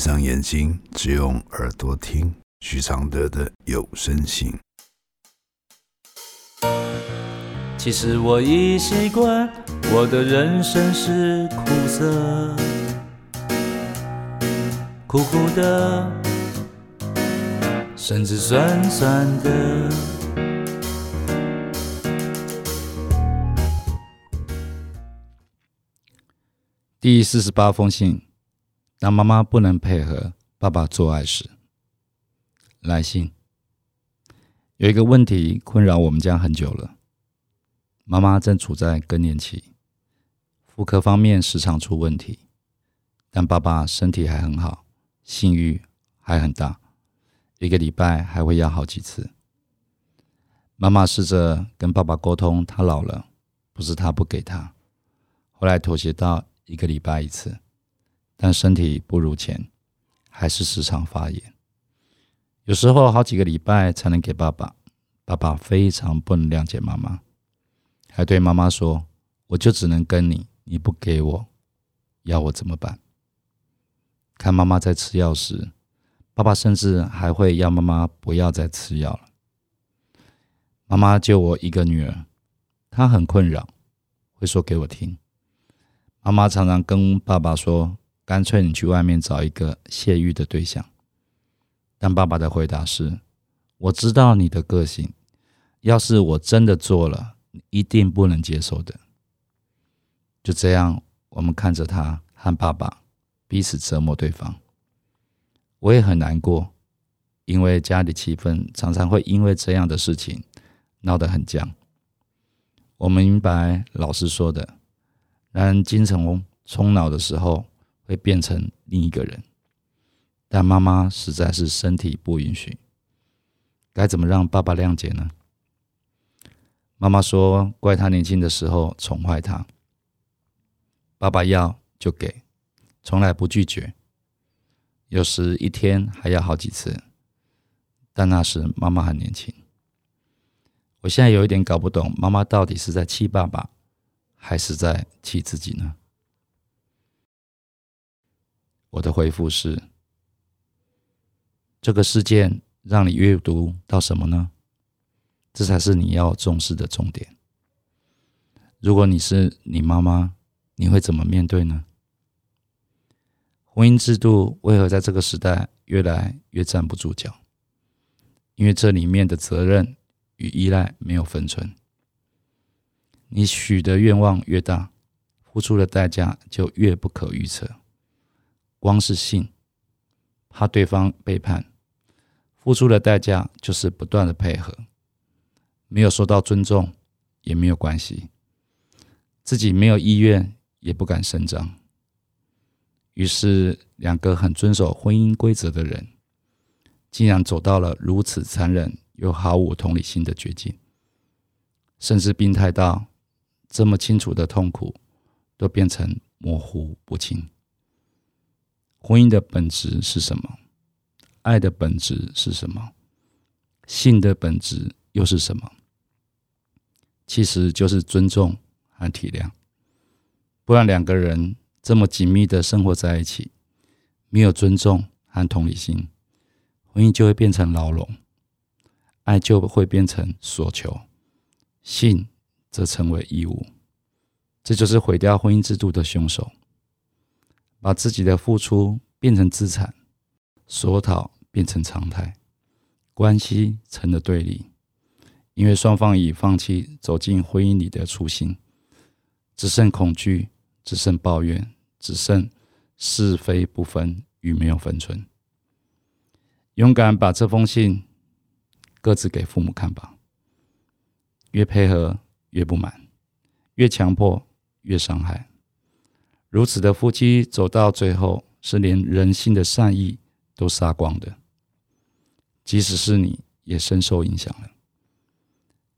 上眼睛，只用耳朵听许常德的有声信。其实我已习惯，我的人生是苦涩，苦苦的，甚至酸酸的。第四十八封信：当妈妈不能配合爸爸做爱时，来信。有一个问题困扰我们家很久了。妈妈正处在更年期，妇科方面时常出问题，但爸爸身体还很好，性欲还很大，一个礼拜还会要好几次。妈妈试着跟爸爸沟通，他老了，不是他不给他，后来妥协到。一个礼拜一次，但身体不如前，还是时常发炎。有时候好几个礼拜才能给爸爸。爸爸非常不能谅解妈妈，还对妈妈说：“我就只能跟你，你不给我，要我怎么办？”看妈妈在吃药时，爸爸甚至还会要妈妈不要再吃药了。妈妈就我一个女儿，她很困扰，会说给我听。妈妈常常跟爸爸说：“干脆你去外面找一个泄欲的对象。”但爸爸的回答是：“我知道你的个性，要是我真的做了，一定不能接受的。”就这样，我们看着他和爸爸彼此折磨对方。我也很难过，因为家里气氛常常会因为这样的事情闹得很僵。我明白老师说的。男人精神冲脑的时候会变成另一个人，但妈妈实在是身体不允许。该怎么让爸爸谅解呢？妈妈说：“怪他年轻的时候宠坏他，爸爸要就给，从来不拒绝。有时一天还要好几次，但那时妈妈很年轻。我现在有一点搞不懂，妈妈到底是在气爸爸。”还是在气自己呢？我的回复是：这个事件让你阅读到什么呢？这才是你要重视的重点。如果你是你妈妈，你会怎么面对呢？婚姻制度为何在这个时代越来越站不住脚？因为这里面的责任与依赖没有分寸。你许的愿望越大，付出的代价就越不可预测。光是信，怕对方背叛，付出的代价就是不断的配合，没有受到尊重也没有关系，自己没有意愿也不敢声张。于是，两个很遵守婚姻规则的人，竟然走到了如此残忍又毫无同理心的绝境，甚至病态到。这么清楚的痛苦，都变成模糊不清。婚姻的本质是什么？爱的本质是什么？性的本质又是什么？其实就是尊重和体谅。不然两个人这么紧密的生活在一起，没有尊重和同理心，婚姻就会变成牢笼，爱就会变成所求，性。则成为义务，这就是毁掉婚姻制度的凶手。把自己的付出变成资产，索讨变成常态，关系成了对立。因为双方已放弃走进婚姻里的初心，只剩恐惧，只剩抱怨，只剩是非不分与没有分寸。勇敢把这封信各自给父母看吧，越配合。越不满，越强迫，越伤害。如此的夫妻走到最后，是连人性的善意都杀光的。即使是你，也深受影响了。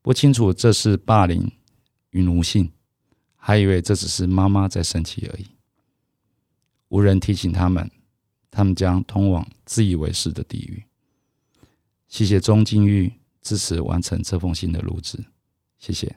不清楚这是霸凌与奴性，还以为这只是妈妈在生气而已。无人提醒他们，他们将通往自以为是的地狱。谢谢钟金玉支持完成这封信的录制，谢谢。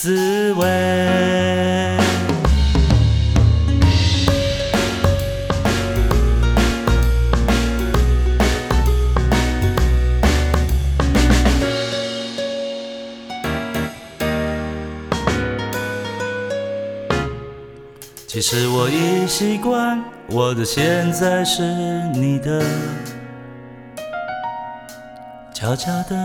滋味。其实我已习惯，我的现在是你的，悄悄的，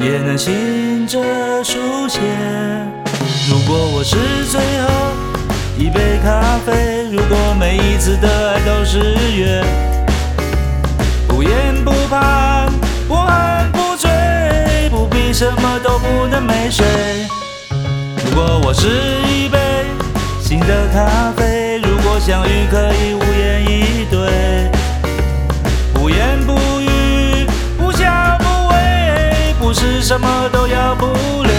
也能醒着书写。如果我是最后一杯咖啡，如果每一次的爱都是约，不言不盼，不恨不醉，不必什么都不能没睡。如果我是一杯新的咖啡，如果相遇可以无言以对，什么都要不了。